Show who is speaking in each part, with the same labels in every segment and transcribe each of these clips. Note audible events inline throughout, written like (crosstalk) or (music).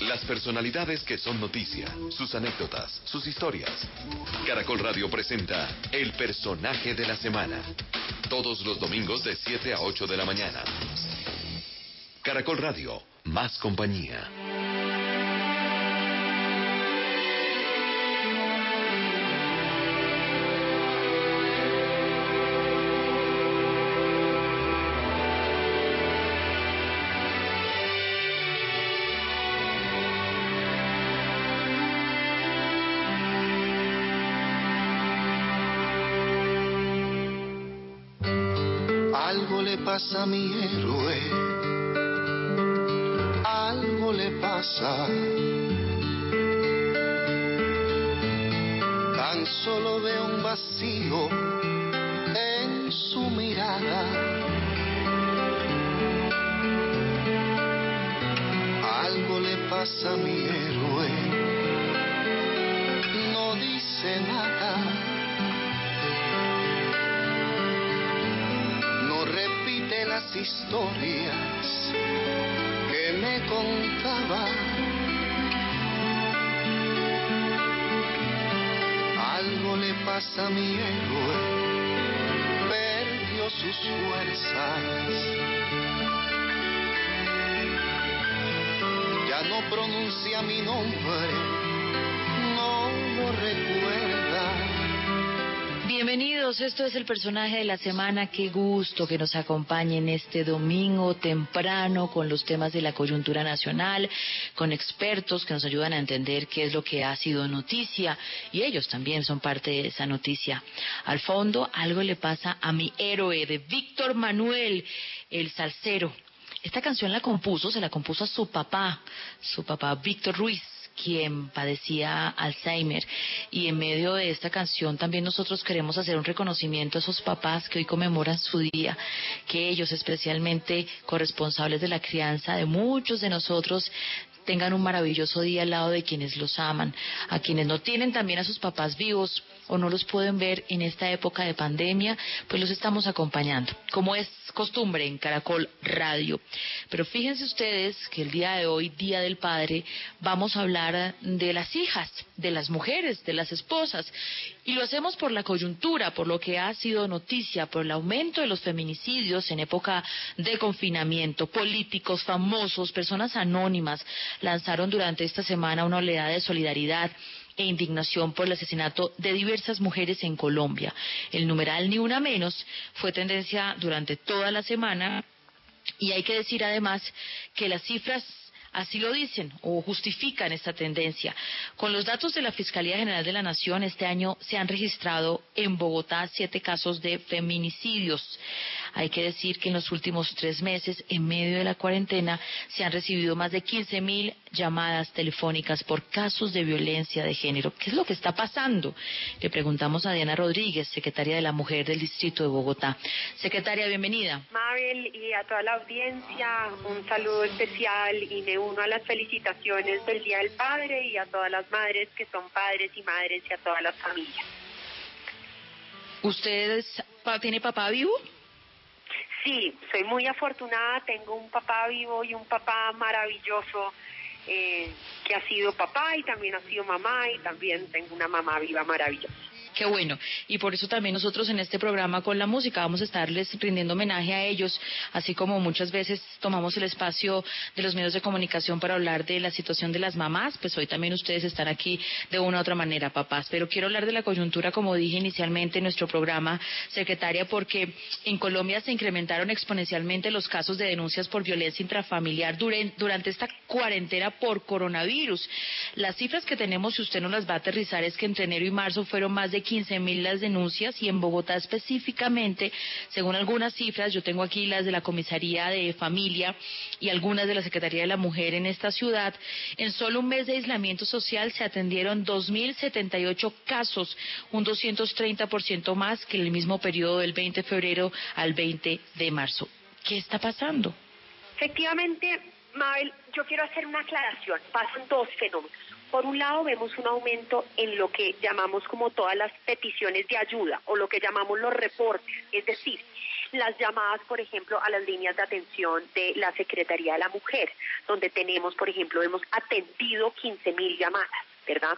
Speaker 1: Las personalidades que son noticia, sus anécdotas, sus historias. Caracol Radio presenta El personaje de la semana. Todos los domingos de 7 a 8 de la mañana. Caracol Radio, más compañía.
Speaker 2: Pasa mi héroe, algo le pasa. Tan solo veo un vacío en su mirada. Algo le pasa mi héroe, no dice nada. Historias que me contaba. Algo le pasa a mi héroe, perdió sus fuerzas. Ya no pronuncia mi nombre, no lo recuerda.
Speaker 3: Bienvenidos, esto es el personaje de la semana. Qué gusto que nos acompañen este domingo temprano con los temas de la coyuntura nacional, con expertos que nos ayudan a entender qué es lo que ha sido noticia y ellos también son parte de esa noticia. Al fondo, algo le pasa a mi héroe de Víctor Manuel, el salsero. Esta canción la compuso, se la compuso a su papá, su papá Víctor Ruiz quien padecía Alzheimer. Y en medio de esta canción también nosotros queremos hacer un reconocimiento a esos papás que hoy conmemoran su día, que ellos especialmente corresponsables de la crianza de muchos de nosotros tengan un maravilloso día al lado de quienes los aman, a quienes no tienen también a sus papás vivos o no los pueden ver en esta época de pandemia, pues los estamos acompañando, como es costumbre en Caracol Radio. Pero fíjense ustedes que el día de hoy, Día del Padre, vamos a hablar de las hijas, de las mujeres, de las esposas, y lo hacemos por la coyuntura, por lo que ha sido noticia, por el aumento de los feminicidios en época de confinamiento, políticos, famosos, personas anónimas, lanzaron durante esta semana una oleada de solidaridad e indignación por el asesinato de diversas mujeres en Colombia. El numeral Ni Una Menos fue tendencia durante toda la semana y hay que decir además que las cifras Así lo dicen o justifican esta tendencia. Con los datos de la Fiscalía General de la Nación, este año se han registrado en Bogotá siete casos de feminicidios. Hay que decir que en los últimos tres meses, en medio de la cuarentena, se han recibido más de 15 mil llamadas telefónicas por casos de violencia de género. ¿Qué es lo que está pasando? Le preguntamos a Diana Rodríguez, secretaria de la Mujer del Distrito de Bogotá. Secretaria, bienvenida.
Speaker 4: Mabel y a toda la audiencia, un saludo especial y me uno a las felicitaciones del Día del Padre y a todas las madres que son padres y madres y a todas las familias.
Speaker 3: ¿Usted tiene papá vivo?
Speaker 4: Sí, soy muy afortunada, tengo un papá vivo y un papá maravilloso eh, que ha sido papá y también ha sido mamá y también tengo una mamá viva maravillosa.
Speaker 3: Qué bueno. Y por eso también nosotros en este programa con la música vamos a estarles rindiendo homenaje a ellos, así como muchas veces tomamos el espacio de los medios de comunicación para hablar de la situación de las mamás, pues hoy también ustedes están aquí de una u otra manera, papás. Pero quiero hablar de la coyuntura, como dije inicialmente en nuestro programa, secretaria, porque en Colombia se incrementaron exponencialmente los casos de denuncias por violencia intrafamiliar durante esta cuarentena por coronavirus. Las cifras que tenemos, si usted no las va a aterrizar, es que entre enero y marzo fueron más de 15 mil las denuncias y en Bogotá específicamente, según algunas cifras, yo tengo aquí las de la Comisaría de Familia y algunas de la Secretaría de la Mujer en esta ciudad, en solo un mes de aislamiento social se atendieron 2.078 casos, un 230% más que en el mismo periodo del 20 de febrero al 20 de marzo. ¿Qué está pasando?
Speaker 4: Efectivamente, Mabel, yo quiero hacer una aclaración. Pasan dos fenómenos. Por un lado, vemos un aumento en lo que llamamos como todas las peticiones de ayuda o lo que llamamos los reportes, es decir, las llamadas, por ejemplo, a las líneas de atención de la Secretaría de la Mujer, donde tenemos, por ejemplo, hemos atendido 15 mil llamadas, ¿verdad?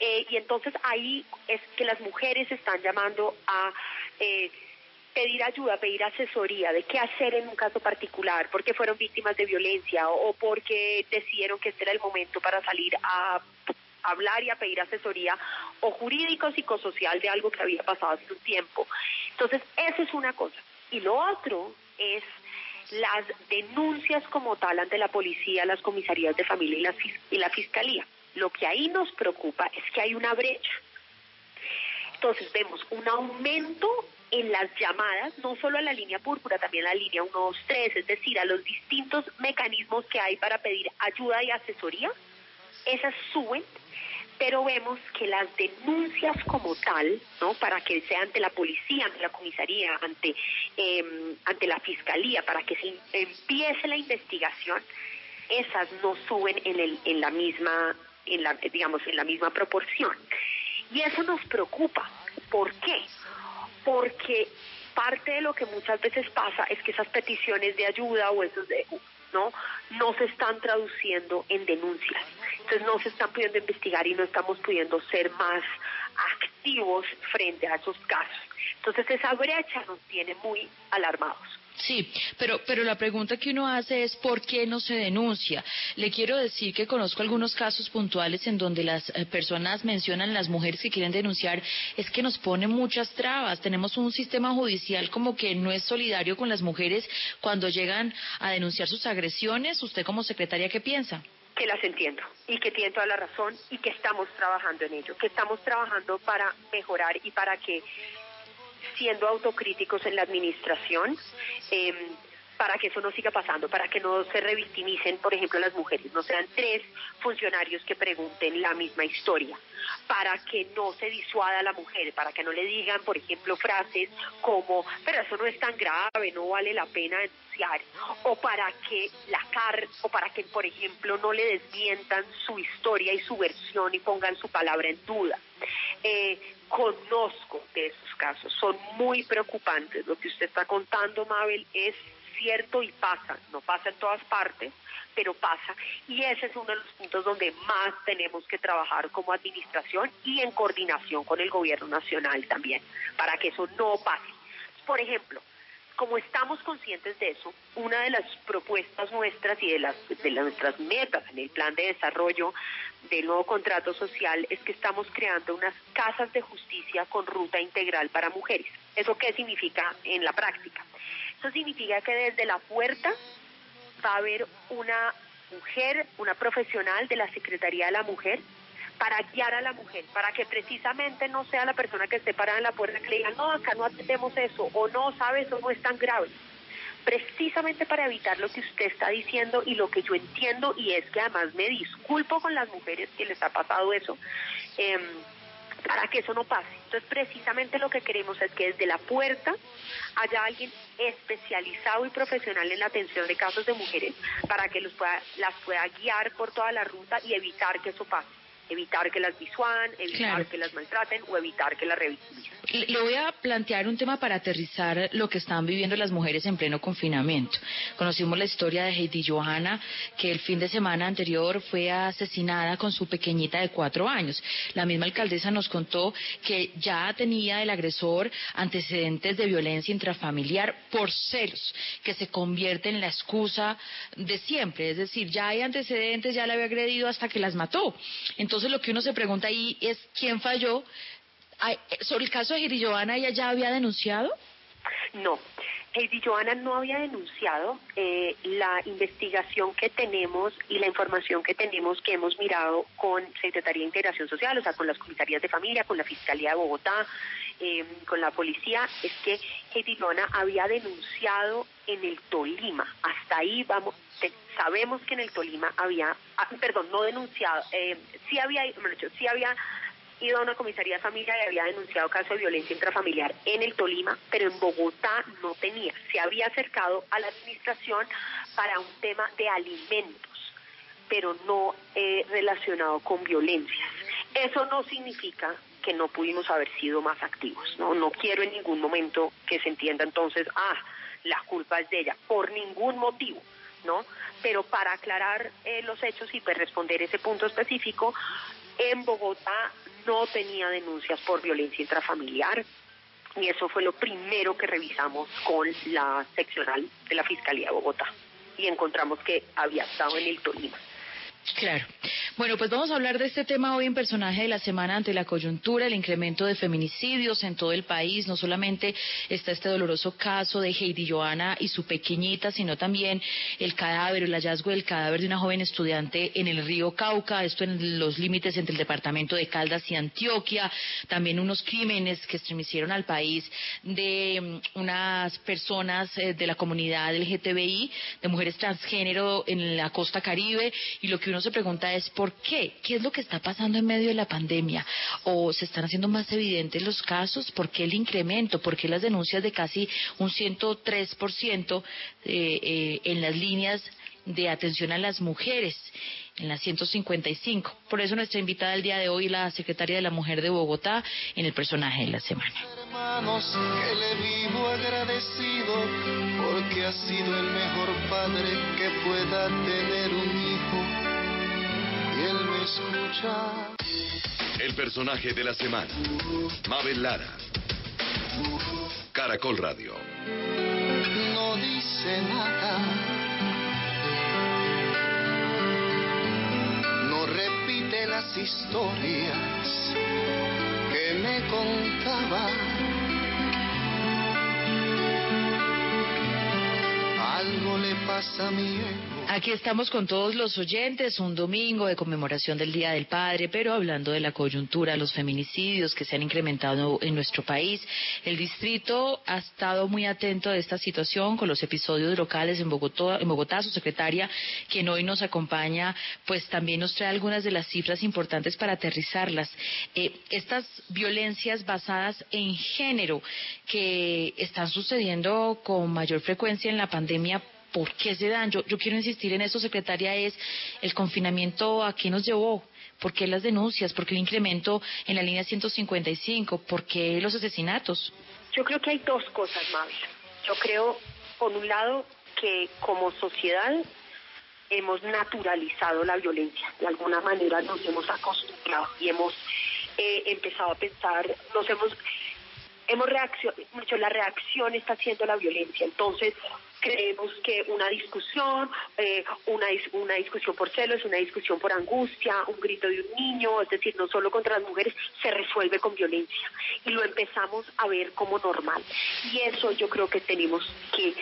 Speaker 4: Eh, y entonces ahí es que las mujeres están llamando a eh, pedir ayuda, pedir asesoría de qué hacer en un caso particular, porque fueron víctimas de violencia o, porque decidieron que este era el momento para salir a hablar y a pedir asesoría o jurídico psicosocial de algo que había pasado hace un tiempo. Entonces, eso es una cosa. Y lo otro es las denuncias como tal ante la policía, las comisarías de familia y la, y la fiscalía. Lo que ahí nos preocupa es que hay una brecha. Entonces vemos un aumento en las llamadas, no solo a la línea púrpura, también a la línea 123, es decir, a los distintos mecanismos que hay para pedir ayuda y asesoría, esas suben, pero vemos que las denuncias como tal, ¿no? para que sea ante la policía, ante la comisaría, ante, em, ante la fiscalía, para que se empiece la investigación, esas no suben en, el, en la misma, en la, digamos, en la misma proporción. Y eso nos preocupa. ¿Por qué? Porque parte de lo que muchas veces pasa es que esas peticiones de ayuda o esos de no no se están traduciendo en denuncias. Entonces no se están pudiendo investigar y no estamos pudiendo ser más activos frente a esos casos. Entonces esa brecha nos tiene muy alarmados
Speaker 3: Sí, pero, pero la pregunta que uno hace es ¿por qué no se denuncia? Le quiero decir que conozco algunos casos puntuales en donde las eh, personas mencionan las mujeres que quieren denunciar, es que nos pone muchas trabas. Tenemos un sistema judicial como que no es solidario con las mujeres cuando llegan a denunciar sus agresiones. ¿Usted como secretaria qué piensa?
Speaker 4: que las entiendo y que tiene toda la razón y que estamos trabajando en ello, que estamos trabajando para mejorar y para que siendo autocríticos en la administración em, para que eso no siga pasando, para que no se revictimicen, por ejemplo, las mujeres, no sean tres funcionarios que pregunten la misma historia, para que no se disuada a la mujer, para que no le digan, por ejemplo, frases como, pero eso no es tan grave, no vale la pena denunciar, o para que la car, o para que, por ejemplo, no le desmientan su historia y su versión y pongan su palabra en duda. Conozco de esos casos, son muy preocupantes. Lo que usted está contando, Mabel, es cierto y pasa, no pasa en todas partes, pero pasa. Y ese es uno de los puntos donde más tenemos que trabajar como administración y en coordinación con el gobierno nacional también, para que eso no pase. Por ejemplo, como estamos conscientes de eso, una de las propuestas nuestras y de, las, de nuestras metas en el plan de desarrollo del nuevo contrato social es que estamos creando unas casas de justicia con ruta integral para mujeres. ¿Eso qué significa en la práctica? Eso significa que desde la puerta va a haber una mujer, una profesional de la Secretaría de la Mujer para guiar a la mujer, para que precisamente no sea la persona que esté parada en la puerta que le diga, no, acá no atendemos eso, o no, sabe, eso no es tan grave. Precisamente para evitar lo que usted está diciendo y lo que yo entiendo, y es que además me disculpo con las mujeres que les ha pasado eso, em, para que eso no pase. Entonces, precisamente lo que queremos es que desde la puerta haya alguien especializado y profesional en la atención de casos de mujeres para que los pueda, las pueda guiar por toda la ruta y evitar que eso pase evitar que las disuadan, evitar que las maltraten o evitar que las revictimicen.
Speaker 3: Le voy a plantear un tema para aterrizar lo que están viviendo las mujeres en pleno confinamiento. Conocimos la historia de Heidi Johanna, que el fin de semana anterior fue asesinada con su pequeñita de cuatro años. La misma alcaldesa nos contó que ya tenía el agresor antecedentes de violencia intrafamiliar por celos, que se convierte en la excusa de siempre. Es decir, ya hay antecedentes, ya la había agredido hasta que las mató. Entonces lo que uno se pregunta ahí es quién falló. ¿Sobre el caso de Heidi Joana ella ya había denunciado?
Speaker 4: No, Heidi Joana no había denunciado eh, la investigación que tenemos y la información que tenemos que hemos mirado con Secretaría de Integración Social, o sea, con las comisarías de familia, con la Fiscalía de Bogotá, em, con la policía, es que Heidi Joana había denunciado en el Tolima. Hasta ahí vamos, sabemos que en el Tolima había, ah, perdón, no denunciado, eh, sí había, ido a una comisaría de familia y había denunciado caso de violencia intrafamiliar en el Tolima, pero en Bogotá no tenía. Se había acercado a la administración para un tema de alimentos, pero no eh, relacionado con violencias. Eso no significa que no pudimos haber sido más activos. No, no quiero en ningún momento que se entienda entonces, ah, la culpa es de ella, por ningún motivo. ¿no? Pero para aclarar eh, los hechos y para responder ese punto específico, en Bogotá no tenía denuncias por violencia intrafamiliar y eso fue lo primero que revisamos con la seccional de la Fiscalía de Bogotá y encontramos que había estado en el Tolima.
Speaker 3: Claro. Bueno, pues vamos a hablar de este tema hoy en personaje de la semana ante la coyuntura, el incremento de feminicidios en todo el país. No solamente está este doloroso caso de Heidi Joana y su pequeñita, sino también el cadáver, el hallazgo del cadáver de una joven estudiante en el río Cauca, esto en los límites entre el departamento de Caldas y Antioquia. También unos crímenes que estremecieron al país de mm, unas personas eh, de la comunidad LGTBI, de mujeres transgénero en la costa caribe. Y lo que uno se pregunta es, ¿Por qué? ¿Qué es lo que está pasando en medio de la pandemia? ¿O se están haciendo más evidentes los casos? ¿Por qué el incremento? ¿Por qué las denuncias de casi un 103% eh, eh, en las líneas de atención a las mujeres? en la 155. Por eso nuestra invitada del día de hoy, la secretaria de la Mujer de Bogotá, en el personaje de la semana.
Speaker 2: Hermanos, que le vivo agradecido porque ha sido el mejor padre que pueda tener un hijo
Speaker 1: el personaje de la semana. Mabel Lara. Caracol Radio.
Speaker 2: No dice nada. No repite las historias que me contaba. Algo le pasa a mi
Speaker 3: Aquí estamos con todos los oyentes, un domingo de conmemoración del Día del Padre, pero hablando de la coyuntura, los feminicidios que se han incrementado en nuestro país. El distrito ha estado muy atento a esta situación con los episodios locales en Bogotá. En Bogotá su secretaria, quien hoy nos acompaña, pues también nos trae algunas de las cifras importantes para aterrizarlas. Eh, estas violencias basadas en género que están sucediendo con mayor frecuencia en la pandemia por qué se dan. Yo, quiero insistir en eso, secretaria, es el confinamiento a qué nos llevó. ¿Por qué las denuncias? ¿Por qué el incremento en la línea 155? ¿Por qué los asesinatos?
Speaker 4: Yo creo que hay dos cosas, Mabel. Yo creo, por un lado, que como sociedad hemos naturalizado la violencia. De alguna manera nos hemos acostumbrado y hemos eh, empezado a pensar, nos hemos hemos reaccionado, la reacción está siendo la violencia. Entonces, creemos que una discusión, eh, una, discusión por celos, una discusión por angustia, un grito de un niño, es decir, no solo contra las mujeres, se resuelve con violencia. Y lo empezamos a ver como normal. Y eso yo creo que tenemos que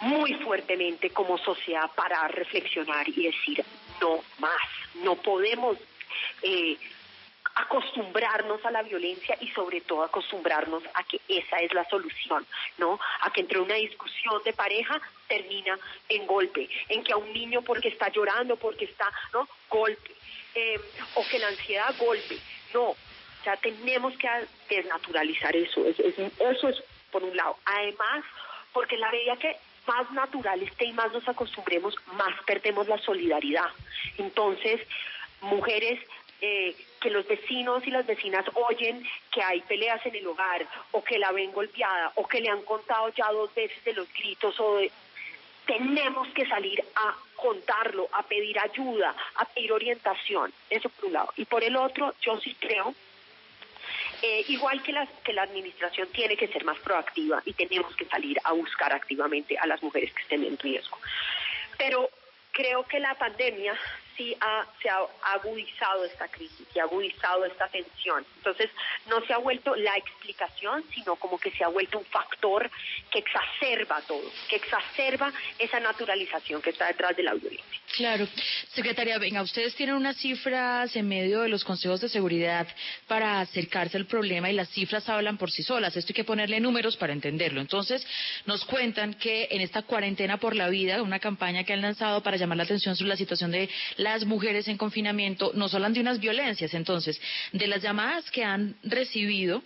Speaker 4: muy fuertemente como sociedad para reflexionar y decir no más, no podemos eh, acostumbrarnos a la violencia y sobre todo acostumbrarnos a que esa es la solución, ¿no? A que entre una discusión de pareja termina en golpe, en que a un niño porque está llorando, porque está, ¿no? Golpe, eh, o que la ansiedad golpe, no, ya tenemos que desnaturalizar eso, eso es por un lado. Además, porque la medida que más natural esté y más nos acostumbremos, más perdemos la solidaridad. Entonces, mujeres eh, que los vecinos y las vecinas oyen que hay peleas en el hogar o que la ven golpeada o que le han contado ya dos veces de los gritos o de... Tenemos que salir a contarlo, a pedir ayuda, a pedir orientación. Eso por un lado. Y por el otro, yo sí creo eh, igual que la, que la administración tiene que ser más proactiva y tenemos que salir a buscar activamente a las mujeres que estén en riesgo. Pero creo que la pandemia sí ha, se ha agudizado esta crisis y ha agudizado esta tensión. Entonces, no se ha vuelto la explicación, sino como que se ha vuelto un factor que exacerba todo, que exacerba esa naturalización que está detrás de la violencia.
Speaker 3: Claro. Secretaria, venga, ustedes tienen unas cifras en medio de los consejos de seguridad para acercarse al problema y las cifras hablan por sí solas. Esto hay que ponerle números para entenderlo. Entonces, nos cuentan que en esta cuarentena por la vida, una campaña que han lanzado para llamar la atención sobre la situación de las mujeres en confinamiento, nos hablan de unas violencias. Entonces, de las llamadas que han recibido,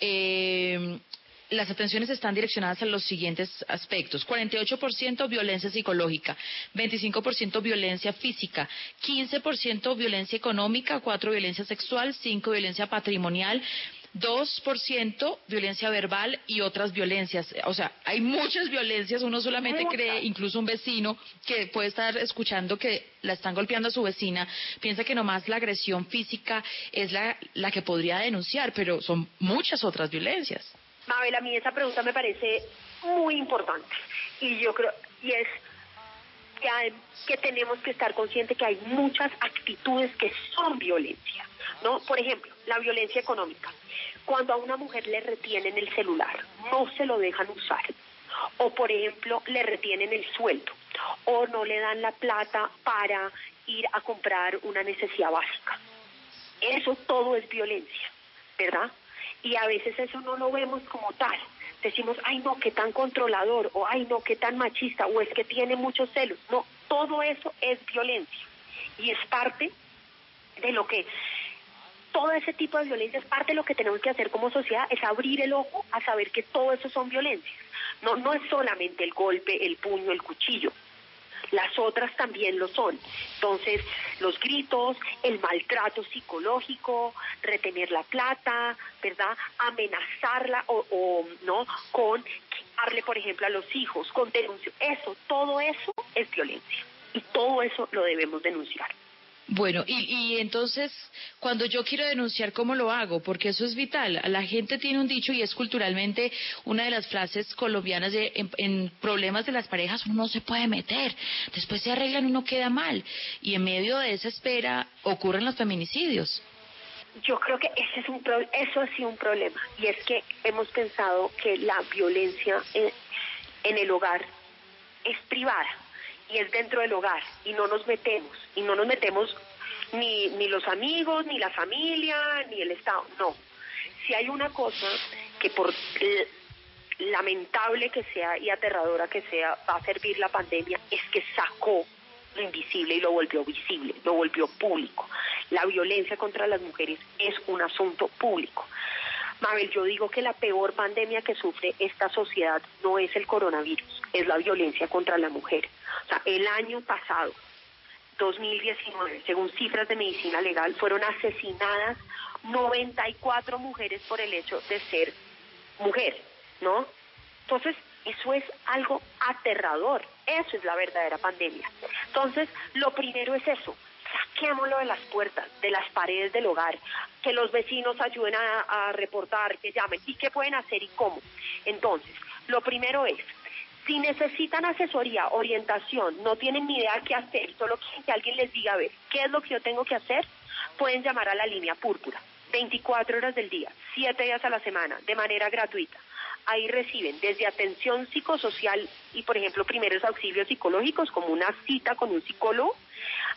Speaker 3: eh, las atenciones están direccionadas a los siguientes aspectos. 48% violencia psicológica, 25% violencia física, 15% violencia económica, 4% violencia sexual, 5% violencia patrimonial, 2% violencia verbal y otras violencias. O sea, hay muchas violencias. Uno solamente cree, incluso un vecino que puede estar escuchando que la están golpeando a su vecina, piensa que nomás la agresión física es la, la que podría denunciar, pero son muchas otras violencias.
Speaker 4: Mabel, a mí esa pregunta me parece muy importante y yo creo, y es que, que tenemos que estar conscientes que hay muchas actitudes que son violencia, ¿no? Por ejemplo, la violencia económica. Cuando a una mujer le retienen el celular, no se lo dejan usar. O, por ejemplo, le retienen el sueldo. O no le dan la plata para ir a comprar una necesidad básica. Eso todo es violencia, ¿verdad? y a veces eso no lo vemos como tal. Decimos, ay no, qué tan controlador, o ay no, qué tan machista, o es que tiene muchos celos. No, todo eso es violencia y es parte de lo que, todo ese tipo de violencia es parte de lo que tenemos que hacer como sociedad, es abrir el ojo a saber que todo eso son violencias. No, no es solamente el golpe, el puño, el cuchillo, las otras también lo son. Entonces, los gritos, el maltrato psicológico, retener la plata, ¿verdad? Amenazarla o, no con quitarle, por ejemplo, a los hijos, con denuncia. Eso, todo eso es violencia. Y todo eso lo debemos denunciar.
Speaker 3: Bueno, y, y, entonces, cuando yo quiero denunciar, ¿cómo lo hago? Porque eso es vital. La gente tiene un dicho y es culturalmente una de las frases colombianas de en, problemas de las parejas uno no se puede meter. Después se arreglan, uno queda mal. Y en medio de esa espera ocurren los feminicidios.
Speaker 4: Yo creo que ese es un eso ha sido un problema. Y es que hemos pensado que la violencia en el hogar es privada y es dentro del hogar y no nos metemos y no nos metemos ni, ni los amigos, ni la familia, ni el Estado, no. Si hay una cosa que por lamentable que sea y aterradora que sea, va a servir la pandemia, es que sacó lo invisible y lo volvió visible, lo volvió público. La violencia contra las mujeres es un asunto público. Mabel, yo digo que la peor pandemia que sufre esta sociedad no es el coronavirus, es la violencia contra la mujer. O sea, el año pasado, 2019, según cifras de medicina legal, fueron asesinadas 94 mujeres por el hecho de ser mujer, ¿no? Entonces, eso es algo aterrador, eso es la verdadera pandemia. Entonces, lo primero es eso, saquémoslo de las puertas, de las paredes del hogar, que los vecinos ayuden a, reportar, que llamen, y qué pueden hacer y cómo. Entonces, lo primero es, si necesitan asesoría, orientación, no tienen ni idea qué hacer, solo quieren que alguien les diga, a ver, ¿qué es lo que yo tengo que hacer? Pueden llamar a la línea púrpura, 24 horas del día, 7 días a la semana, de manera gratuita. Ahí reciben desde atención psicosocial y, por ejemplo, primeros auxilios psicológicos, como una cita con un psicólogo,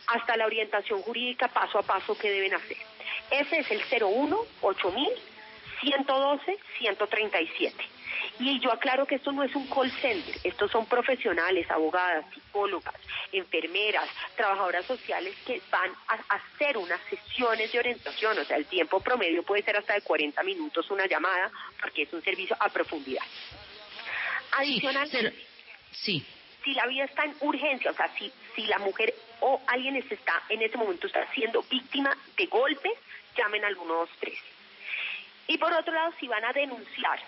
Speaker 4: hasta la orientación jurídica paso a paso que deben hacer. Ese es el 01 8000 112 137. Y yo aclaro que esto no es un call center, estos son profesionales, abogadas, psicólogas, enfermeras, trabajadoras sociales que van a hacer unas sesiones de orientación, o sea, el tiempo promedio puede ser hasta de 40 minutos una llamada, porque es un servicio a profundidad. Adicionalmente,
Speaker 3: sí.
Speaker 4: si la vida está en urgencia, o sea, si, si la mujer o alguien está en ese momento está siendo víctima de golpes, llamen al 123. Y por otro lado, si van a denunciar,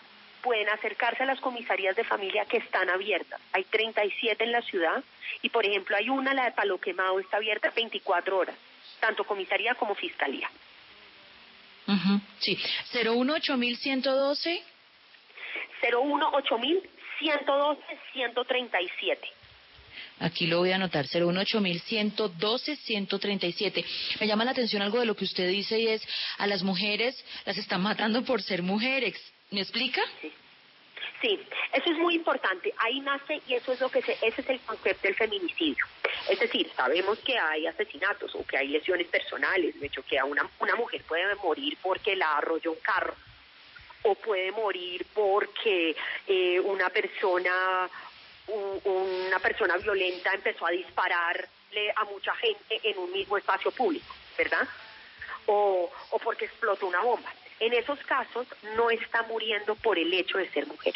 Speaker 4: pueden acercarse a las comisarías de familia que están abiertas. Hay 37 en la ciudad y, por ejemplo, hay una, la de Palo Quemado, está abierta 24 horas, tanto comisaría como fiscalía.
Speaker 3: Uh sí, 018112.
Speaker 4: 018112 137.
Speaker 3: Aquí lo voy a anotar, 018112-137. Me llama la atención algo de lo que usted dice y es, a las mujeres las están matando por ser mujeres. ¿Me explica?
Speaker 4: Sí. Sí, eso es muy importante. Ahí nace y eso es lo que se, ese es el concepto del feminicidio. Es decir, sabemos que hay asesinatos o que hay lesiones personales. De hecho, que una, una mujer puede morir porque la arrolló un carro o puede morir porque eh, una persona una persona violenta empezó a dispararle a mucha gente en un mismo espacio público, ¿verdad? O, o porque explotó una bomba. En esos casos no está muriendo por el hecho de ser mujer.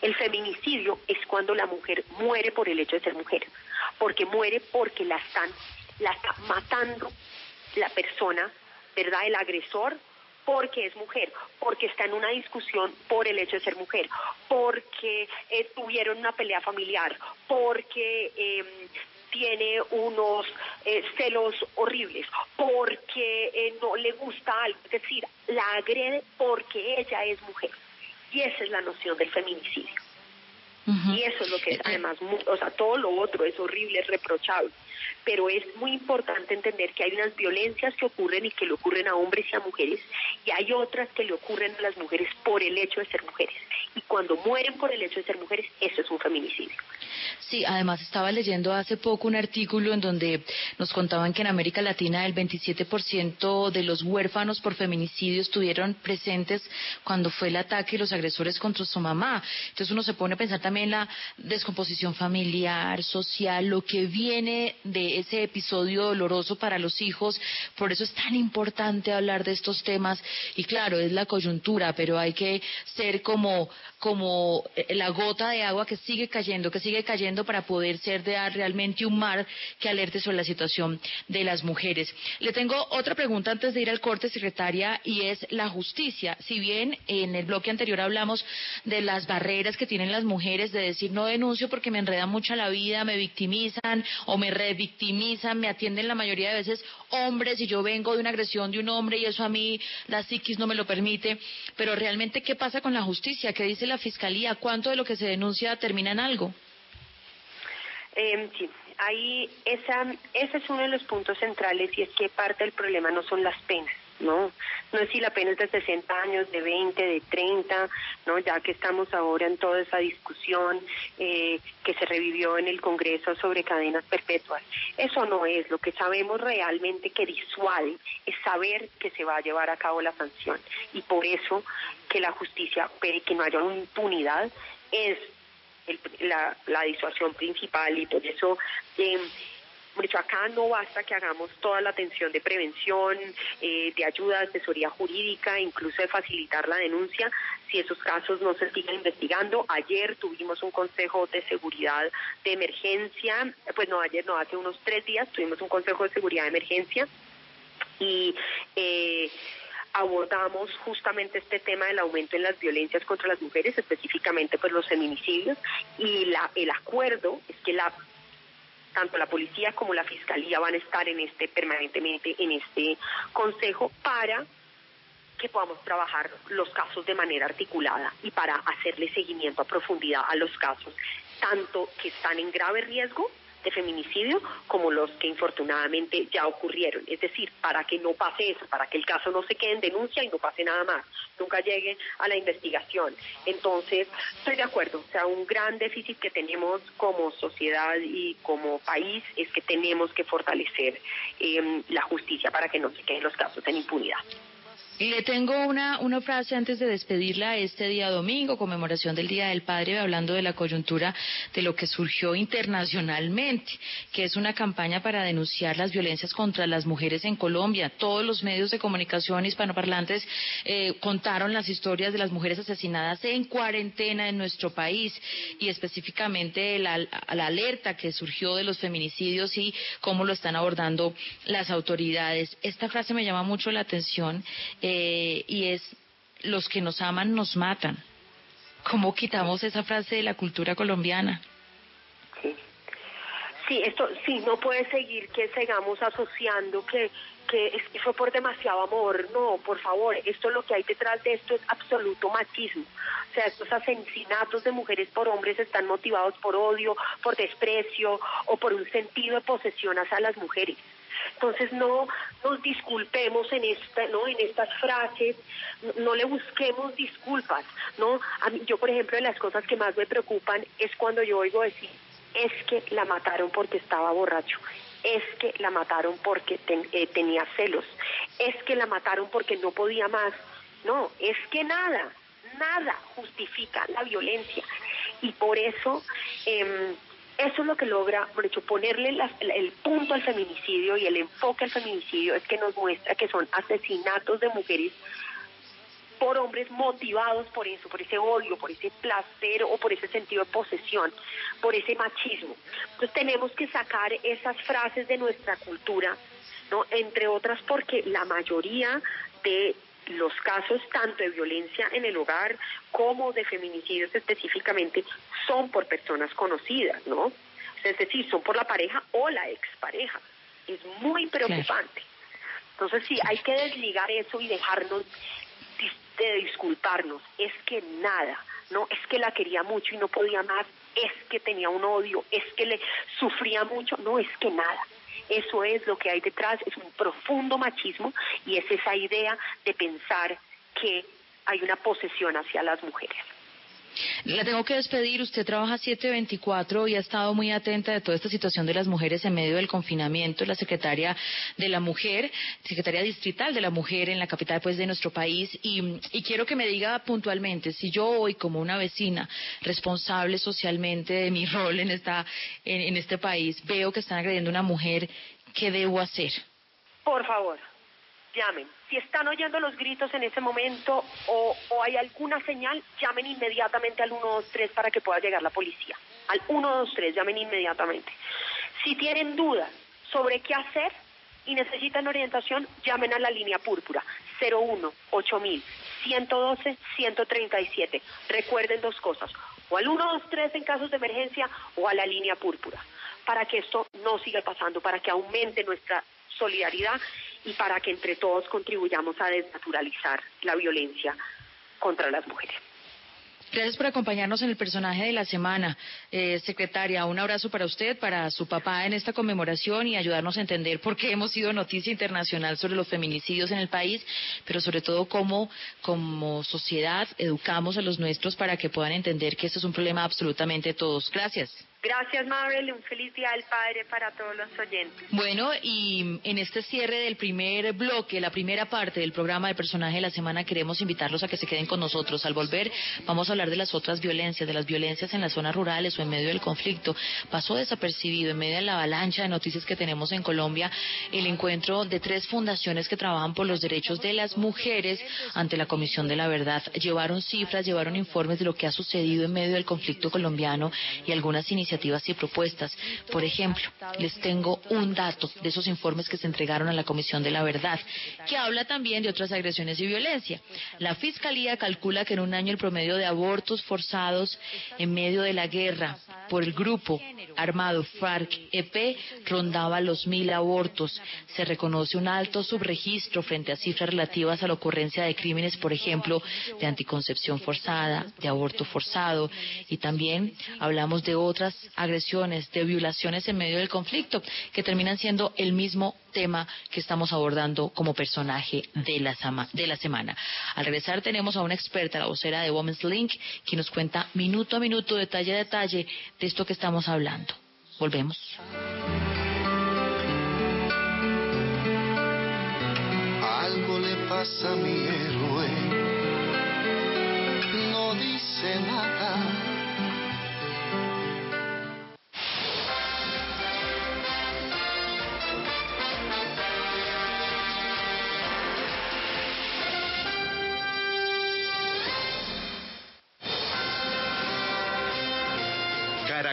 Speaker 4: El feminicidio es cuando la mujer muere por el hecho de ser mujer, porque muere porque la están la está matando la persona, ¿verdad? El agresor porque es mujer, porque está en una discusión por el hecho de ser mujer, porque eh, tuvieron una pelea familiar, porque em, tiene unos eh, celos horribles, porque eh, no le gusta algo, es decir, la agrede porque ella es mujer. Y esa es la noción del feminicidio. Y eso es lo que es además, o sea, todo lo otro es horrible, es reprochable pero es muy importante entender que hay unas violencias que ocurren y que le ocurren a hombres y a mujeres, y hay otras que le ocurren a las mujeres por el hecho de ser mujeres. Y cuando mueren por el hecho de ser mujeres, eso es un feminicidio.
Speaker 3: Sí, además estaba leyendo hace poco un artículo en donde nos contaban que en América Latina el 27% de los huérfanos por feminicidio estuvieron presentes cuando fue el ataque y los agresores contra su mamá. Entonces uno se pone a pensar también la descomposición familiar, social, lo que viene de ese episodio doloroso para los hijos. Por eso es tan importante hablar de estos temas. Y claro, es la coyuntura, pero hay que ser como, como la gota de agua que sigue cayendo, que sigue cayendo para poder ser de realmente un mar que alerte sobre la situación de las mujeres. Le tengo otra pregunta antes de ir al corte, secretaria, y es la justicia. Si bien en el bloque anterior hablamos de las barreras que tienen las mujeres de decir no denuncio porque me enreda mucho la vida, me victimizan o me revictimizan, me atienden la mayoría de veces hombres y yo vengo de una agresión de un hombre y eso a mí la psiquis no me lo permite. Pero realmente, ¿qué pasa con la justicia? ¿Qué dice la fiscalía? ¿Cuánto de lo que se denuncia termina en algo?
Speaker 4: Eh, sí, ahí esa, ese es uno de los puntos centrales y es que parte del problema no son las penas. No, no es si la pena es de 60 años, de 20, de 30, no, ya que estamos ahora en toda esa discusión eh, que se revivió en el Congreso sobre cadenas perpetuas. Eso no es, lo que sabemos realmente que disuade es saber que se va a llevar a cabo la sanción y por eso que la justicia opere que no haya impunidad es la, la, disuasión principal y por eso eh, acá no basta que hagamos toda la atención de prevención, eh, de ayuda, asesoría jurídica, incluso de facilitar la denuncia, si esos casos no se siguen investigando. Ayer tuvimos un consejo de seguridad de emergencia, pues no, ayer no, hace unos tres días tuvimos un consejo de seguridad de emergencia y eh, abordamos justamente este tema del aumento en las violencias contra las mujeres, específicamente pues los feminicidios, y la, el acuerdo es que la tanto la policía como la fiscalía van a estar en este permanentemente en este consejo para que podamos trabajar los casos de manera articulada y para hacerle seguimiento a profundidad a los casos, tanto que están en grave riesgo de feminicidio como los que infortunadamente ya ocurrieron. Es decir, para que no pase eso, para que el caso no se quede en denuncia y no pase nada más, nunca llegue a la investigación. Entonces, estoy de acuerdo, o sea, un gran déficit que tenemos como sociedad y como país es que tenemos que fortalecer eh, la justicia para que no se queden los casos en impunidad.
Speaker 3: Le tengo una, frase antes de despedirla este día domingo, conmemoración del Día del Padre, hablando de la coyuntura de lo que surgió internacionalmente, que es una campaña para denunciar las violencias contra las mujeres en Colombia. Todos los medios de comunicación hispanoparlantes eh, contaron las historias de las mujeres asesinadas en cuarentena en nuestro país y específicamente la, la alerta que surgió de los feminicidios y cómo lo están abordando las autoridades. Esta frase me llama mucho la atención. Y es los que nos aman nos matan. ¿Cómo quitamos esa frase de la cultura colombiana?
Speaker 4: Sí. Sí, esto sí no puede seguir que sigamos asociando que que fue por demasiado amor, no, por favor, esto lo que hay detrás de esto es absoluto machismo. O sea, estos asesinatos de mujeres por hombres están motivados por odio, por desprecio o por un sentido de posesión hacia las mujeres. Entonces no nos disculpemos en esta, ¿no? En estas frases, no, le busquemos disculpas, ¿no? A mí, yo, por ejemplo, de las cosas que más me preocupan es cuando yo oigo decir, es que la mataron porque estaba borracho, es que la mataron porque eh, tenía celos, es que la mataron porque no podía más. No, es que nada, nada justifica la violencia. Y por eso eh, eso es lo que logra, por hecho, ponerle el punto al feminicidio y el enfoque al feminicidio es que nos muestra que son asesinatos de mujeres por hombres motivados por eso, por ese odio, por ese placer o por ese sentido de posesión, por ese machismo. Entonces tenemos que sacar esas frases de nuestra cultura, ¿no? Entre otras porque la mayoría de los casos tanto de violencia en el hogar como de feminicidios específicamente son por personas conocidas, ¿no? Es decir, son por la pareja o la expareja. Es muy preocupante. Entonces sí, hay que desligar eso y dejarnos de disculparnos. Es que nada, no, es que la quería mucho y no podía más, es que tenía un odio, es que le sufría mucho, no, es que nada. Eso es lo que hay detrás, es un profundo machismo y es esa idea de pensar que hay una posesión hacia las mujeres.
Speaker 3: La tengo que despedir. Usted trabaja 724 y ha estado muy atenta de toda esta situación de las mujeres en medio del confinamiento. La secretaria de la Mujer, secretaria distrital de la Mujer en la capital pues, de nuestro país. Y, quiero que me diga puntualmente si yo hoy, como una vecina responsable socialmente de mi (laughs) rol en, esta, en este país, veo que están agrediendo a una mujer, ¿qué debo hacer?
Speaker 4: Por favor, llamen. Si están oyendo los gritos en ese momento o, hay alguna señal, llamen inmediatamente al 123 para que pueda llegar la policía. Al 123, llamen inmediatamente. Si tienen dudas sobre qué hacer y necesitan orientación, llamen a la línea púrpura 01 8000 112 137. Recuerden dos cosas, o al 123 en casos de emergencia o a la línea púrpura, para que esto no siga pasando, para que aumente nuestra solidaridad y para que entre todos contribuyamos a desnaturalizar la violencia contra las mujeres.
Speaker 3: Gracias por acompañarnos en el personaje de la semana. Eh, secretaria, un abrazo para usted, para su papá en esta conmemoración y ayudarnos a entender por qué hemos sido noticia internacional sobre los feminicidios en el país, pero sobre todo cómo como sociedad educamos a los nuestros para que puedan entender que este es un problema absolutamente de todos. Gracias.
Speaker 4: Gracias, Mabel. Un feliz día del Padre para todos los oyentes.
Speaker 3: Bueno, y en este cierre del primer bloque, la primera parte del programa de personaje de la semana, queremos invitarlos a que se queden con nosotros. Al volver, vamos a hablar de las otras violencias, de las violencias en las zonas rurales o en medio del conflicto. Pasó desapercibido en medio de la avalancha de noticias que tenemos en Colombia el encuentro de tres fundaciones que trabajan por los derechos de las mujeres ante la Comisión de la Verdad. Llevaron cifras, llevaron informes de lo que ha sucedido en medio del conflicto colombiano y algunas iniciativas iniciativas y propuestas. Por ejemplo, les tengo un dato de esos informes que se entregaron a la Comisión de la Verdad, que habla también de otras agresiones y violencia. La Fiscalía calcula que en un año el promedio de abortos forzados en medio de la guerra por el grupo armado FARC-EP rondaba los mil abortos. Se reconoce un alto subregistro frente a cifras relativas a la ocurrencia de crímenes, por ejemplo, de anticoncepción forzada, de aborto forzado, y también hablamos de otras agresiones, de violaciones en medio del conflicto, que terminan siendo el mismo tema que estamos abordando como personaje de la, de la semana. Al regresar tenemos a una experta, la vocera de Women's Link, que nos cuenta minuto a minuto, detalle a detalle, de esto que estamos hablando. Volvemos.
Speaker 2: Algo le pasa a mi héroe, no dice nada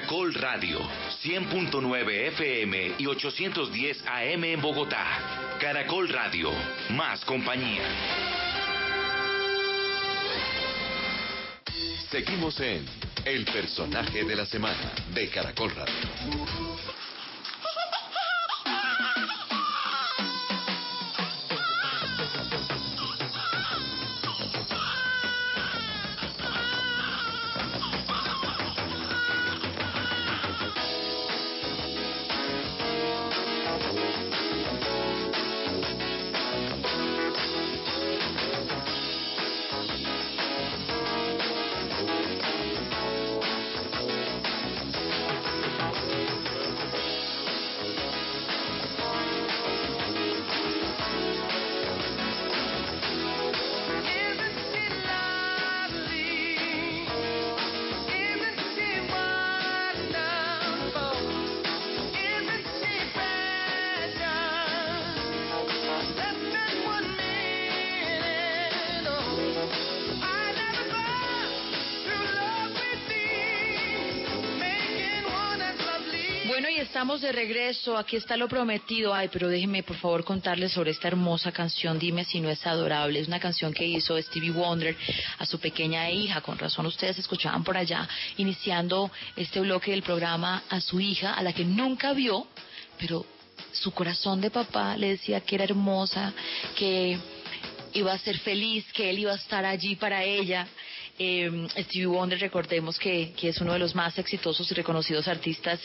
Speaker 1: Caracol Radio, 100.9 FM y 810 AM en Bogotá. Caracol Radio, más compañía. Seguimos en El personaje de la semana de Caracol Radio.
Speaker 3: Estamos de regreso. Aquí está lo prometido. Ay, pero déjenme por favor contarles sobre esta hermosa canción. Dime si no es adorable. Es una canción que hizo Stevie Wonder a su pequeña hija. Con razón ustedes escuchaban por allá, iniciando este bloque del programa a su hija, a la que nunca vio, pero su corazón de papá le decía que era hermosa, que iba a ser feliz, que él iba a estar allí para ella. Eh, Stevie Wonder, recordemos que, que, es uno de los más exitosos y reconocidos artistas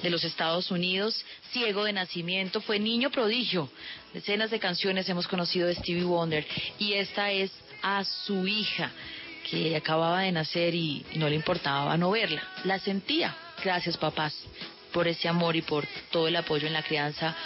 Speaker 3: de los Estados Unidos, ciego de nacimiento, fue niño prodigio. Decenas de canciones hemos conocido de Stevie Wonder y esta es a su hija que acababa de nacer y, y no le importaba no verla, la sentía. Gracias papás por ese amor y por todo el apoyo en la crianza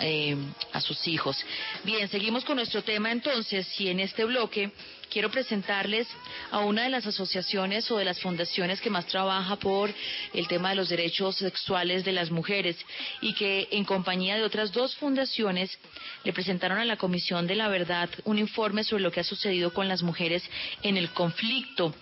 Speaker 3: eh, a sus hijos. Bien, seguimos con nuestro tema entonces y en este bloque quiero presentarles a una de las asociaciones o de las fundaciones que más trabaja por el tema de los derechos sexuales de las mujeres y que en compañía de otras dos fundaciones le presentaron a la Comisión de la Verdad un informe sobre lo que ha sucedido con las mujeres en el conflicto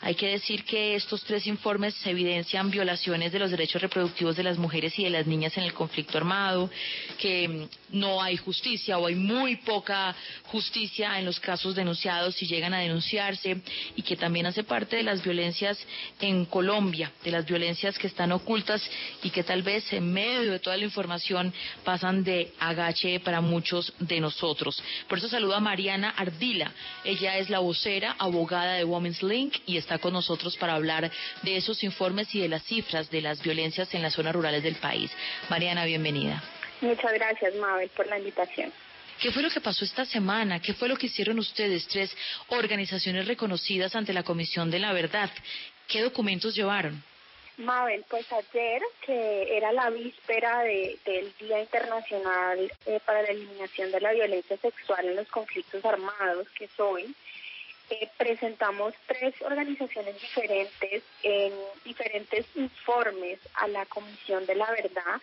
Speaker 3: hay que decir que estos tres informes evidencian violaciones de los derechos reproductivos de las mujeres y de las niñas en el conflicto armado, que mm, no hay justicia o hay muy poca justicia en los casos denunciados si llegan a denunciarse y que también hace parte de las violencias en Colombia, de las violencias que están ocultas y que tal vez en medio de toda la información pasan de agache para muchos de nosotros. Por eso saludo a Mariana Ardila. Ella es la vocera, abogada de Women's Link y está con nosotros para hablar de esos informes y de las cifras de las violencias en las zonas rurales del país. Mariana, bienvenida.
Speaker 5: Muchas gracias, Mabel, por la invitación.
Speaker 3: ¿Qué fue lo que pasó esta semana? ¿Qué fue lo que hicieron ustedes, tres organizaciones reconocidas ante la Comisión de la Verdad? ¿Qué documentos llevaron?
Speaker 5: Mabel, pues ayer, que era la víspera de, del Día Internacional eh, para la Eliminación de la Violencia Sexual en los Conflictos Armados, que es hoy, eh, presentamos tres organizaciones diferentes en diferentes informes a la Comisión de la Verdad,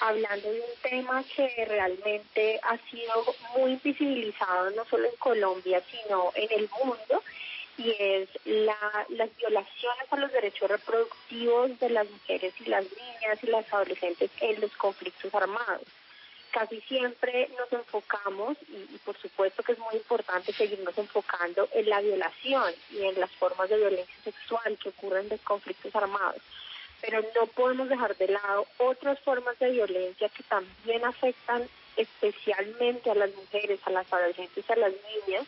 Speaker 5: hablando de un tema que realmente ha sido muy visibilizado no solo en Colombia, sino en el mundo, y es la, las violaciones a los derechos reproductivos de las mujeres y las niñas y las adolescentes en los conflictos armados casi siempre nos enfocamos, y, por supuesto que es muy importante seguirnos enfocando en la violación y en las formas de violencia sexual que ocurren en los conflictos armados, pero no podemos dejar de lado otras formas de violencia que también afectan especialmente a las mujeres, a las adolescentes, a las niñas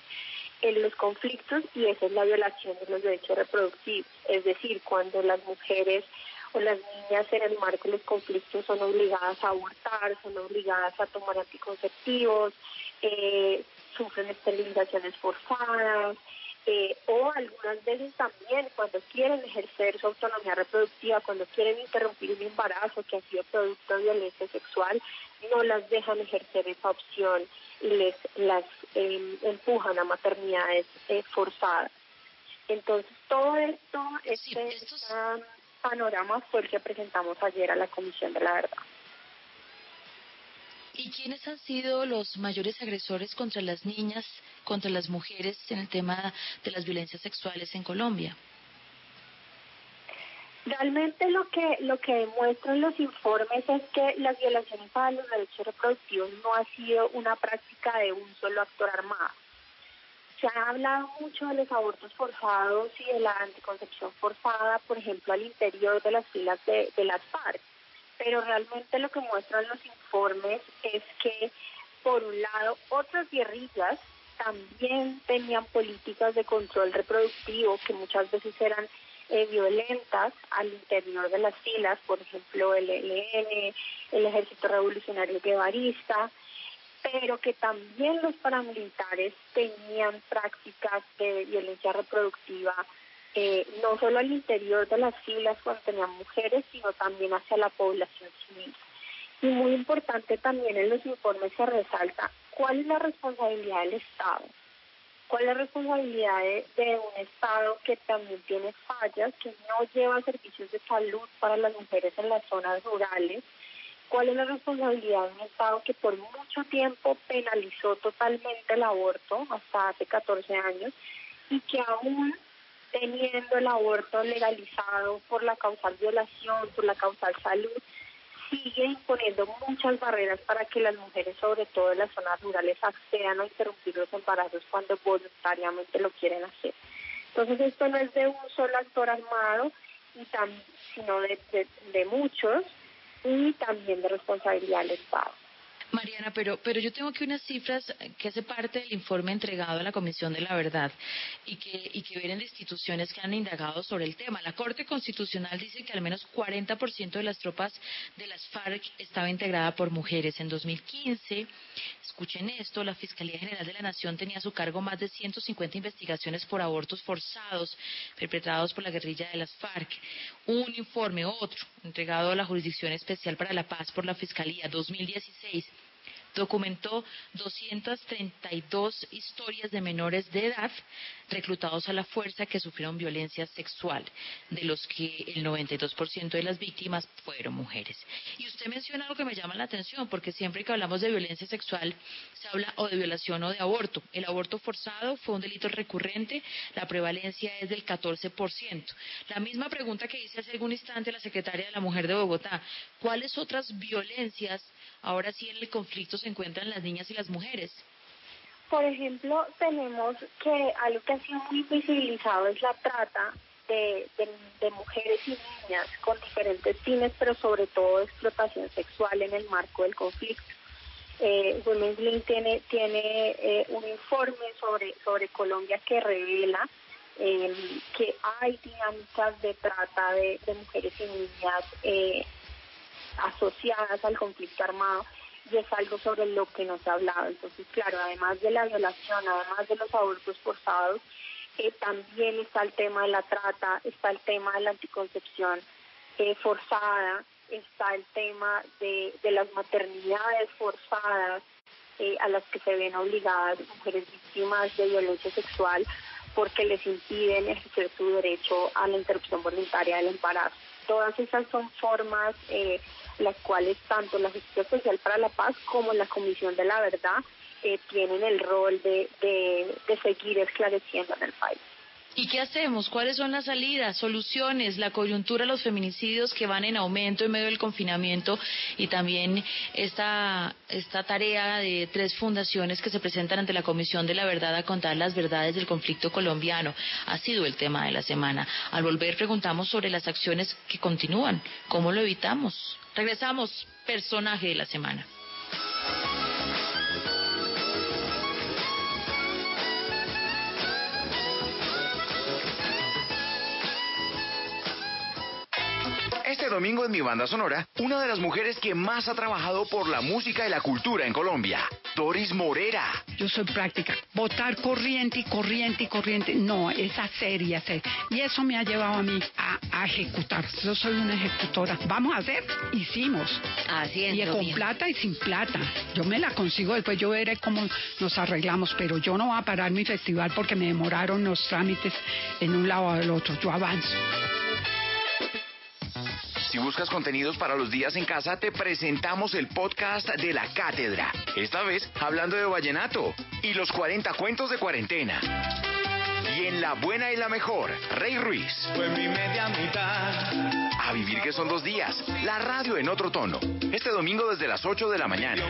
Speaker 5: en los conflictos y esa es la violación de los derechos reproductivos, es decir, cuando las mujeres o las niñas en el marco de los conflictos son obligadas a abortar, son obligadas a tomar anticonceptivos, eh, sufren esterilizaciones forzadas, eh, o algunas veces también cuando quieren ejercer su autonomía reproductiva, cuando quieren interrumpir un embarazo que ha sido producto de violencia sexual, no las dejan ejercer esa opción y les las em, empujan a maternidades eh, forzadas. Entonces todo esto, este, panorama fue el que presentamos ayer a la Comisión de la Verdad.
Speaker 3: ¿Y quiénes han sido los mayores agresores contra las niñas, contra las mujeres en el tema de las violencias sexuales en Colombia?
Speaker 5: Realmente lo que lo que demuestran los informes es que las violaciones a los derechos reproductivos no ha sido una práctica de un solo actor armado se ha hablado mucho de los abortos forzados y de la anticoncepción forzada, por ejemplo, al interior de las filas de, las FARC. Pero realmente lo que muestran los informes es que, por un lado, otras guerrillas también tenían políticas de control reproductivo que muchas veces eran eh, violentas al interior de las filas, por ejemplo, el ELN, el Ejército Revolucionario Guevarista, pero que también los paramilitares tenían prácticas de violencia reproductiva, eh, no solo al interior de las filas cuando tenían mujeres, sino también hacia la población civil. Y muy importante también en los informes se resalta cuál es la responsabilidad del Estado, cuál es la responsabilidad de, de un Estado que también tiene fallas, que no lleva servicios de salud para las mujeres en las zonas rurales, cuál es la responsabilidad de un Estado que por mucho tiempo penalizó totalmente el aborto, hasta hace 14 años, y que aún teniendo el aborto legalizado por la causal violación, por la causal salud, sigue imponiendo muchas barreras para que las mujeres, sobre todo en las zonas rurales, accedan a interrumpir los embarazos cuando voluntariamente lo quieren hacer. Entonces esto no es de un solo actor armado, y sino de, de muchos y también de responsabilidad del Estado.
Speaker 3: Mariana, pero, pero yo tengo aquí unas cifras que hace parte del informe entregado a la Comisión de la Verdad y que, y que vienen de instituciones que han indagado sobre el tema. La Corte Constitucional dice que al menos 40% de las tropas de las FARC estaba integrada por mujeres. En 2015, escuchen esto, la Fiscalía General de la Nación tenía a su cargo más de 150 investigaciones por abortos forzados perpetrados por la guerrilla de las FARC. Un informe, otro, entregado a la Jurisdicción Especial para la Paz por la Fiscalía 2016 documentó 232 historias de menores de edad reclutados a la fuerza que sufrieron violencia sexual, de los que el 92% de las víctimas fueron mujeres. Y usted menciona algo que me llama la atención, porque siempre que hablamos de violencia sexual se habla o de violación o de aborto. El aborto forzado fue un delito recurrente, la prevalencia es del 14%. La misma pregunta que hice hace algún instante la secretaria de la Mujer de Bogotá, ¿cuáles otras violencias ahora sí en el conflicto se encuentran las niñas y las mujeres?
Speaker 5: Por ejemplo, tenemos que algo que ha sido muy visibilizado es la trata de, de, mujeres y niñas con diferentes fines, pero sobre todo explotación sexual en el marco del conflicto. Eh, Women's Link tiene, tiene eh, un informe sobre, sobre Colombia que revela eh, que hay dinámicas de trata de, de mujeres y niñas eh, asociadas al conflicto armado y es algo sobre lo que nos ha hablado. Entonces, claro, además de la violación, además de los abortos forzados, eh, también está el tema de la trata, está el tema de la anticoncepción eh, forzada, está el tema de, de las maternidades forzadas eh, a las que se ven obligadas mujeres víctimas de violencia sexual porque les impiden ejercer su derecho a la interrupción voluntaria del embarazo. Todas esas son formas eh, las cuales tanto la Justicia Especial para la Paz como la Comisión de la Verdad eh, tienen el rol de, de, seguir esclareciendo en el país.
Speaker 3: ¿Y qué hacemos? ¿Cuáles son las salidas, soluciones, la coyuntura, los feminicidios que van en aumento en medio del confinamiento y también esta, esta tarea de tres fundaciones que se presentan ante la Comisión de la Verdad a contar las verdades del conflicto colombiano? Ha sido el tema de la semana. Al volver preguntamos sobre las acciones que continúan. ¿Cómo lo evitamos? Regresamos, personaje de la semana.
Speaker 6: Este domingo en mi banda sonora, una de las mujeres que más ha trabajado por la música y la cultura en Colombia, Doris Morera.
Speaker 7: Yo soy práctica. Votar corriente y corriente y corriente. No, es hacer y hacer. Y eso me ha llevado a mí a, ejecutar. Yo soy una ejecutora. Vamos a hacer, hicimos.
Speaker 3: Haciendo.
Speaker 7: Y con plata y sin plata. Yo me la consigo, después yo veré cómo nos arreglamos, pero yo no voy a parar mi festival porque me demoraron los trámites en un lado o del otro. Yo avanzo.
Speaker 6: Si buscas contenidos para los días en casa, te presentamos el podcast de la cátedra. Esta vez hablando de vallenato y los 40 cuentos de cuarentena. Y en la buena y la mejor, Rey Ruiz.
Speaker 2: Fue mi media mitad.
Speaker 6: A vivir que son dos días. La radio en otro tono. Este domingo desde las 8 de la mañana.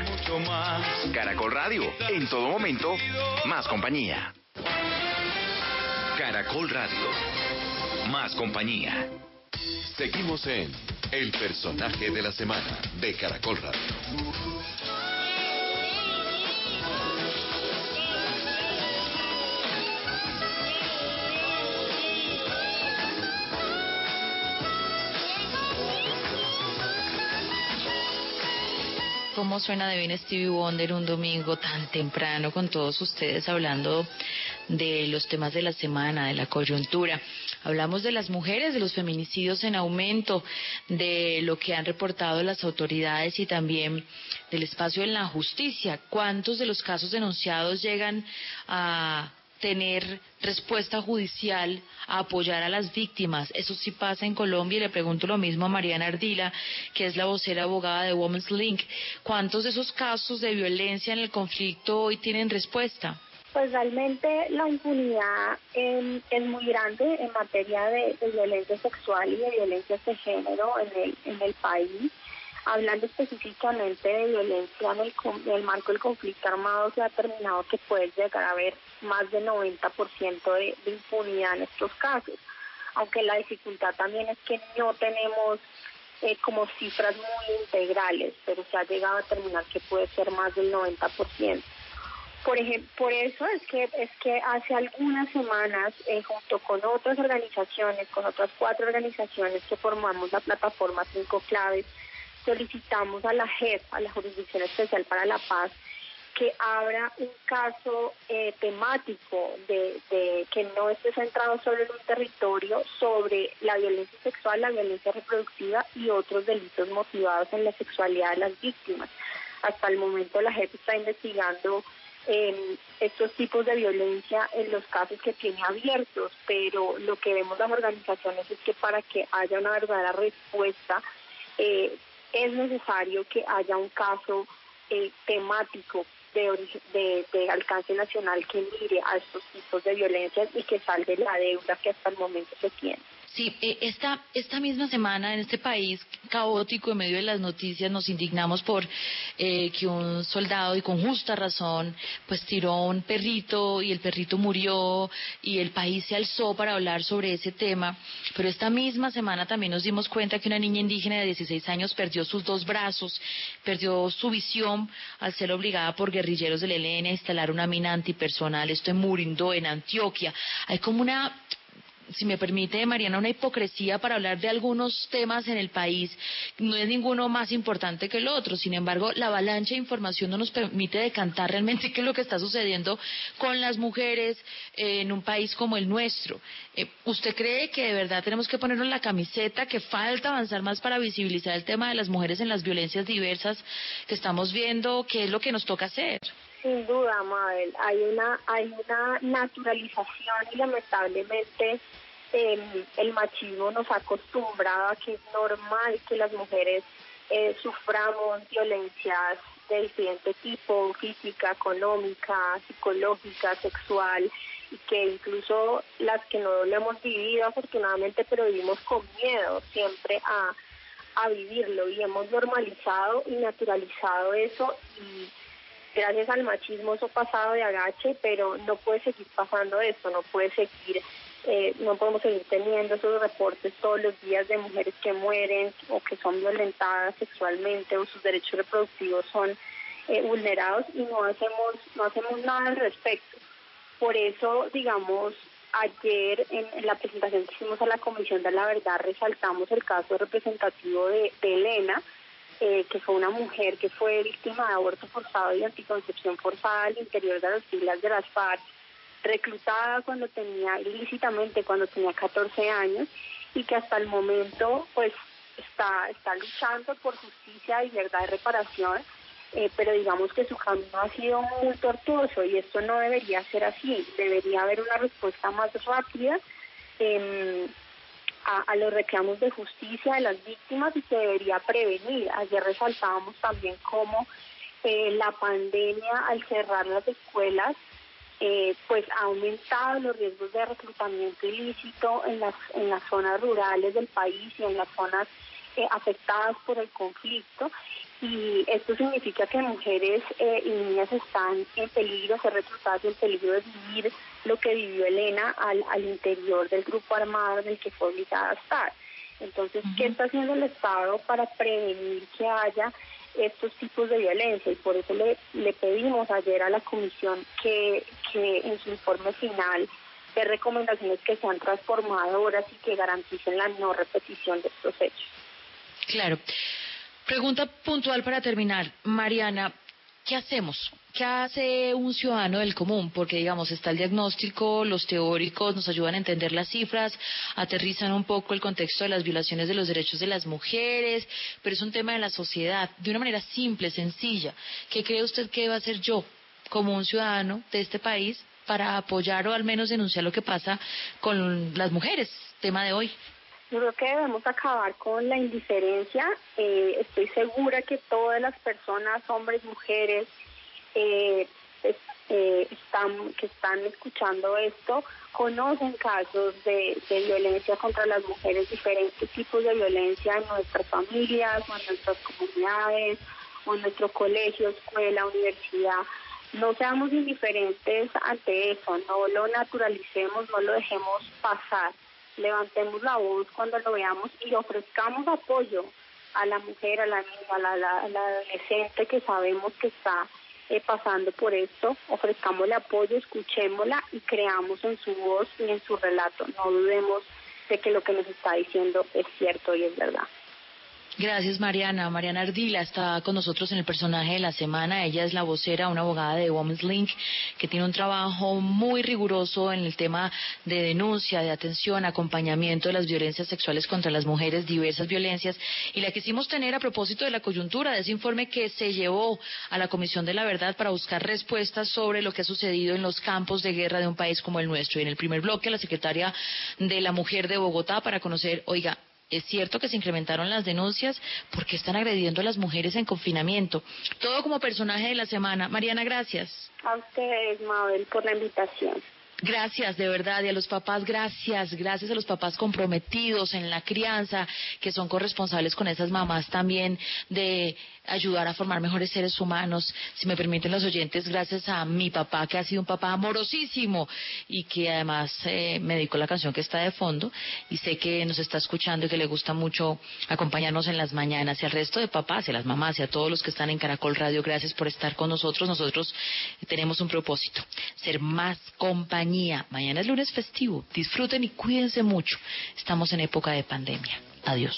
Speaker 6: Caracol Radio. En todo momento, más compañía.
Speaker 1: Caracol Radio. Más compañía. Seguimos en El personaje de la semana de Caracol Radio.
Speaker 3: cómo suena de bien Stevie Wonder un domingo tan temprano con todos ustedes hablando de los temas de la semana, de la coyuntura. Hablamos de las mujeres, de los feminicidios en aumento, de lo que han reportado las autoridades y también del espacio en la justicia. ¿Cuántos de los casos denunciados llegan a tener respuesta judicial a apoyar a las víctimas. Eso sí pasa en Colombia y le pregunto lo mismo a Mariana Ardila, que es la vocera abogada de Women's Link. ¿Cuántos de esos casos de violencia en el conflicto hoy tienen respuesta?
Speaker 5: Pues realmente la impunidad eh, es muy grande en materia de, violencia sexual y de violencia de género en el, en el país. Hablando específicamente de violencia en el, marco del conflicto armado, se ha determinado que puede llegar a haber más del 90% de, de impunidad en estos casos. Aunque la dificultad también es que no tenemos eh, como cifras muy integrales, pero se ha llegado a determinar que puede ser más del 90%. Por ejemplo, por eso es que es que hace algunas semanas, eh, junto con otras organizaciones, con otras cuatro organizaciones que formamos la plataforma Cinco Claves, solicitamos a la JEP, a la Jurisdicción Especial para la Paz, que abra un caso eh, temático de, de, que no esté centrado solo en un territorio sobre la violencia sexual, la violencia reproductiva y otros delitos motivados en la sexualidad de las víctimas. Hasta el momento la JEP está investigando eh, estos tipos de violencia en los casos que tiene abiertos, pero lo que vemos las organizaciones es que para que haya una verdadera respuesta eh, es necesario que haya un caso eh, temático de, de, alcance nacional que mire a estos tipos de violencia y que salve la deuda que hasta el momento se tiene.
Speaker 3: Sí, eh, esta, esta misma semana en este país caótico, en medio de las noticias, nos indignamos por eh, que un soldado, y con justa razón, pues tiró un perrito y el perrito murió y el país se alzó para hablar sobre ese tema. Pero esta misma semana también nos dimos cuenta que una niña indígena de 16 años perdió sus dos brazos, perdió su visión al ser obligada por guerrilleros del ELN a instalar una mina antipersonal. Esto en Murindo, en Antioquia. Hay como una si me permite, Mariana, una hipocresía para hablar de algunos temas en el país. No es ninguno más importante que el otro. Sin embargo, la avalancha de información no nos permite decantar realmente (laughs) qué es lo que está sucediendo con las mujeres eh, en un país como el nuestro. Eh, ¿Usted cree que de verdad tenemos que ponernos la camiseta, que falta avanzar más para visibilizar el tema de las mujeres en las violencias diversas que estamos viendo? ¿Qué es lo que nos toca hacer?
Speaker 5: Sin duda, Mabel, hay una, hay una naturalización y lamentablemente eh, el machismo nos ha acostumbrado a que es normal que las mujeres eh, suframos violencias de diferente tipo, física, económica, psicológica, sexual, y que incluso las que no lo hemos vivido afortunadamente, pero vivimos con miedo siempre a, a vivirlo y hemos normalizado y naturalizado eso y gracias al machismo eso pasado de agache, pero no puede seguir pasando eso, no puede seguir, eh, no podemos seguir teniendo esos reportes todos los días de mujeres que mueren o que son violentadas sexualmente o sus derechos reproductivos son eh, vulnerados y no hacemos, no hacemos nada al respecto. Por eso, digamos, ayer en, la presentación que hicimos a la Comisión de la Verdad resaltamos el caso representativo de Elena, eh, que fue una mujer que fue víctima de aborto forzado y anticoncepción forzada al interior de las filas de las FARC, reclutada cuando tenía, ilícitamente cuando tenía 14 años, y que hasta el momento pues está, está luchando por justicia y verdad y reparación, eh, pero digamos que su camino ha sido muy tortuoso y esto no debería ser así, debería haber una respuesta más rápida. Eh, a, los reclamos de justicia de las víctimas y se debería prevenir. Ayer resaltábamos también cómo eh, la pandemia al cerrar las escuelas eh, pues ha aumentado los riesgos de reclutamiento ilícito en las, en las zonas rurales del país y en las zonas eh, afectadas por el conflicto y esto significa que mujeres eh, y niñas están en peligro, ser reclutadas en peligro de vivir lo que vivió Elena al, al interior del grupo armado en el que fue obligada a estar. Entonces, ¿qué está haciendo el Estado para prevenir que haya estos tipos de violencia? Y por eso le, le pedimos ayer a la Comisión que, que en su informe final de recomendaciones que sean transformadoras y que garanticen la no repetición de estos hechos.
Speaker 3: Claro. Pregunta puntual para terminar. Mariana, ¿qué hacemos? ¿Qué hace un ciudadano del común? Porque, digamos, está el diagnóstico, los teóricos nos ayudan a entender las cifras, aterrizan un poco el contexto de las violaciones de los derechos de las mujeres, pero es un tema de la sociedad, de una manera simple, sencilla. ¿Qué cree usted que va a hacer yo, como un ciudadano de este país, para apoyar o al menos denunciar lo que pasa con las mujeres? Tema de hoy.
Speaker 5: Creo que debemos acabar con la indiferencia. Eh, estoy segura que todas las personas, hombres, mujeres, eh, eh, están que están escuchando esto conocen casos de, de violencia contra las mujeres, diferentes tipos de violencia en nuestras familias en nuestras comunidades o en nuestro colegio, escuela, universidad. No seamos indiferentes ante eso, no lo naturalicemos, no lo dejemos pasar. Levantemos la voz cuando lo veamos y ofrezcamos apoyo a la mujer, a la niña, a la, adolescente que sabemos que está eh, pasando por esto, ofrezcámosle apoyo, escuchémosla y creamos en su voz y en su relato. No dudemos de que lo que nos está diciendo es cierto y es verdad.
Speaker 3: Gracias, Mariana. Mariana Ardila está con nosotros en el personaje de la semana. Ella es la vocera, una abogada de Women's Link, que tiene un trabajo muy riguroso en el tema de denuncia, de atención, acompañamiento de las violencias sexuales contra las mujeres, diversas violencias. Y la quisimos tener a propósito de la coyuntura, de ese informe que se llevó a la Comisión de la Verdad para buscar respuestas sobre lo que ha sucedido en los campos de guerra de un país como el nuestro. Y en el primer bloque, la secretaria de la Mujer de Bogotá para conocer, oiga, es cierto que se incrementaron las denuncias porque están agrediendo a las mujeres en confinamiento. Todo como personaje de la semana. Mariana, gracias.
Speaker 5: A ustedes, Mabel, por la invitación.
Speaker 3: Gracias, de verdad, y a los papás, gracias, gracias a los papás comprometidos en la crianza, que son corresponsables con esas mamás también de ayudar a formar mejores seres humanos. Si me permiten los oyentes, gracias a mi papá, que ha sido un papá amorosísimo y que además eh, me dedicó la canción que está de fondo y sé que nos está escuchando y que le gusta mucho acompañarnos en las mañanas. Y al resto de papás, y a las mamás y a todos los que están en Caracol Radio, gracias por estar con nosotros. Nosotros tenemos un propósito, ser más Mañana es lunes festivo. Disfruten y cuídense mucho. Estamos en época de pandemia. Adiós.